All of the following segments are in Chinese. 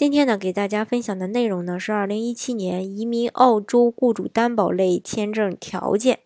今天呢，给大家分享的内容呢是二零一七年移民澳洲雇主担保类签证条件。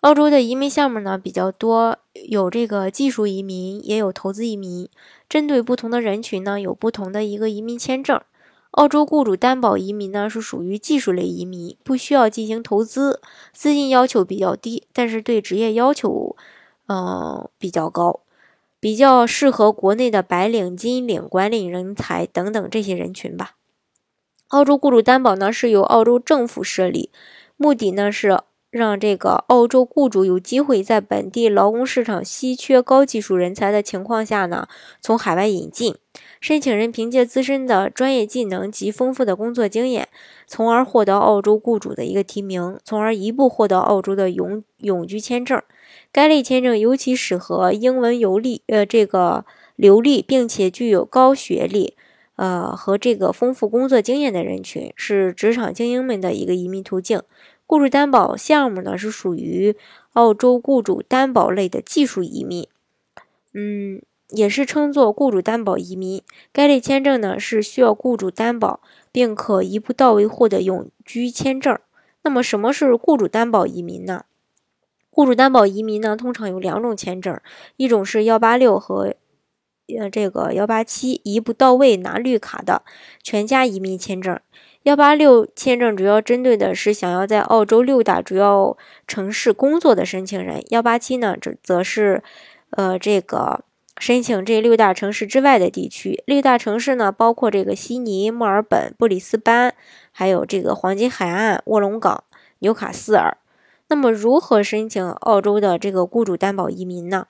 澳洲的移民项目呢比较多，有这个技术移民，也有投资移民。针对不同的人群呢，有不同的一个移民签证。澳洲雇主担保移民呢是属于技术类移民，不需要进行投资，资金要求比较低，但是对职业要求，嗯，比较高。比较适合国内的白领、金领、管理人才等等这些人群吧。澳洲雇主担保呢是由澳洲政府设立，目的呢是让这个澳洲雇主有机会在本地劳工市场稀缺高技术人才的情况下呢，从海外引进申请人，凭借自身的专业技能及丰富的工作经验，从而获得澳洲雇主的一个提名，从而一步获得澳洲的永永居签证。该类签证尤其适合英文游历，呃，这个流利并且具有高学历，呃和这个丰富工作经验的人群，是职场精英们的一个移民途径。雇主担保项目呢，是属于澳洲雇主担保类的技术移民，嗯，也是称作雇主担保移民。该类签证呢，是需要雇主担保，并可一步到位获得永居签证。那么，什么是雇主担保移民呢？雇主担保移民呢，通常有两种签证，一种是幺八六和呃这个幺八七，一步到位拿绿卡的全家移民签证。幺八六签证主要针对的是想要在澳洲六大主要城市工作的申请人。幺八七呢，这则是呃这个申请这六大城市之外的地区。六大城市呢，包括这个悉尼、墨尔本、布里斯班，还有这个黄金海岸、卧龙岗、纽卡斯尔。那么，如何申请澳洲的这个雇主担保移民呢？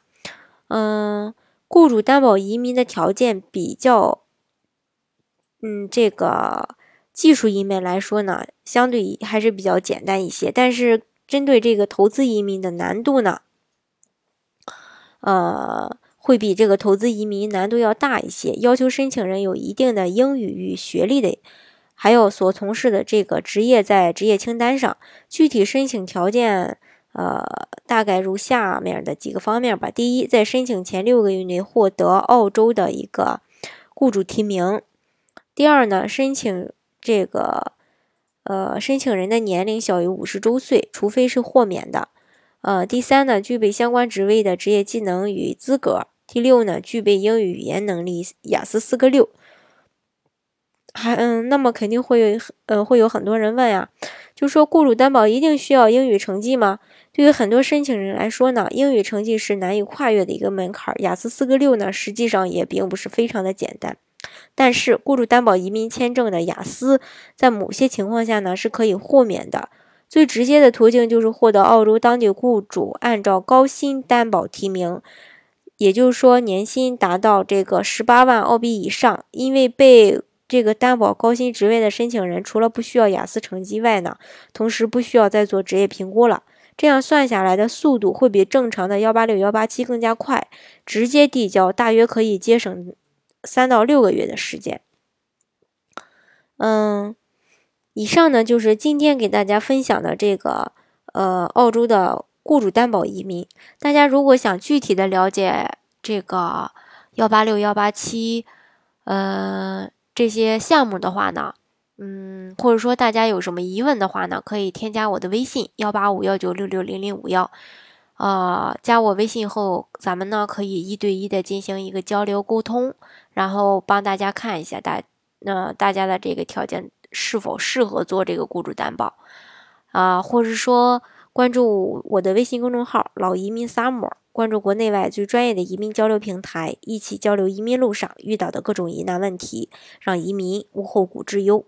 嗯，雇主担保移民的条件比较，嗯，这个技术移民来说呢，相对还是比较简单一些。但是，针对这个投资移民的难度呢，呃，会比这个投资移民难度要大一些，要求申请人有一定的英语与学历的。还有所从事的这个职业在职业清单上，具体申请条件，呃，大概如下面的几个方面吧。第一，在申请前六个月内获得澳洲的一个雇主提名。第二呢，申请这个，呃，申请人的年龄小于五十周岁，除非是豁免的。呃，第三呢，具备相关职位的职业技能与资格。第六呢，具备英语语言能力雅思四个六。还嗯，那么肯定会有呃会有很多人问呀，就说雇主担保一定需要英语成绩吗？对于很多申请人来说呢，英语成绩是难以跨越的一个门槛。雅思四个六呢，实际上也并不是非常的简单。但是雇主担保移民签证的雅思，在某些情况下呢是可以豁免的。最直接的途径就是获得澳洲当地雇主按照高薪担保提名，也就是说年薪达到这个十八万澳币以上，因为被这个担保高薪职位的申请人，除了不需要雅思成绩外呢，同时不需要再做职业评估了。这样算下来的速度会比正常的幺八六幺八七更加快，直接递交大约可以节省三到六个月的时间。嗯，以上呢就是今天给大家分享的这个呃澳洲的雇主担保移民。大家如果想具体的了解这个幺八六幺八七，呃。这些项目的话呢，嗯，或者说大家有什么疑问的话呢，可以添加我的微信幺八五幺九六六零零五幺，呃，加我微信后，咱们呢可以一对一的进行一个交流沟通，然后帮大家看一下大那大家的这个条件是否适合做这个雇主担保啊，或者说关注我的微信公众号“老移民 summer”。关注国内外最专业的移民交流平台，一起交流移民路上遇到的各种疑难问题，让移民无后顾之忧。